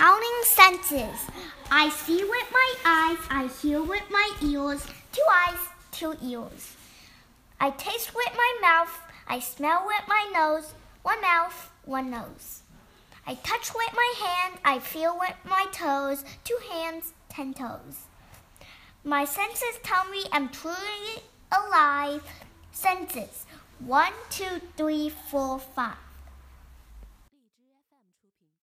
Counting senses. I see with my eyes, I hear with my ears. Two eyes, two ears. I taste with my mouth, I smell with my nose. One mouth, one nose. I touch with my hand, I feel with my toes. Two hands, ten toes. My senses tell me I'm truly alive. Senses. One, two, three, four, five.